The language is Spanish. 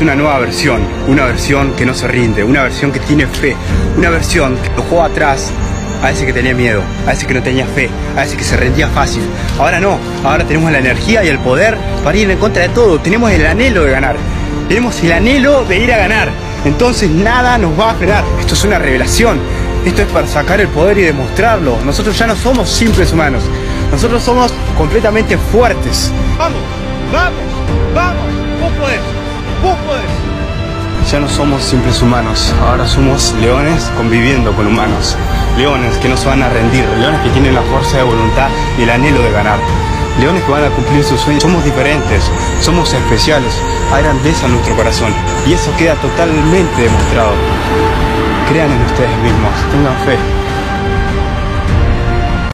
Una nueva versión, una versión que no se rinde, una versión que tiene fe, una versión que dejó atrás a ese que tenía miedo, a ese que no tenía fe, a ese que se rendía fácil. Ahora no, ahora tenemos la energía y el poder para ir en contra de todo, tenemos el anhelo de ganar, tenemos el anhelo de ir a ganar. Entonces nada nos va a frenar. Esto es una revelación. Esto es para sacar el poder y demostrarlo. Nosotros ya no somos simples humanos. Nosotros somos completamente fuertes. Vamos, vamos, vamos. Vos podés. Ya no somos simples humanos. Ahora somos leones conviviendo con humanos. Leones que no se van a rendir. Leones que tienen la fuerza de voluntad y el anhelo de ganar. Leones que van a cumplir sus sueños. Somos diferentes, somos especiales. Hay grandeza en nuestro corazón. Y eso queda totalmente demostrado. Crean en ustedes mismos, tengan fe.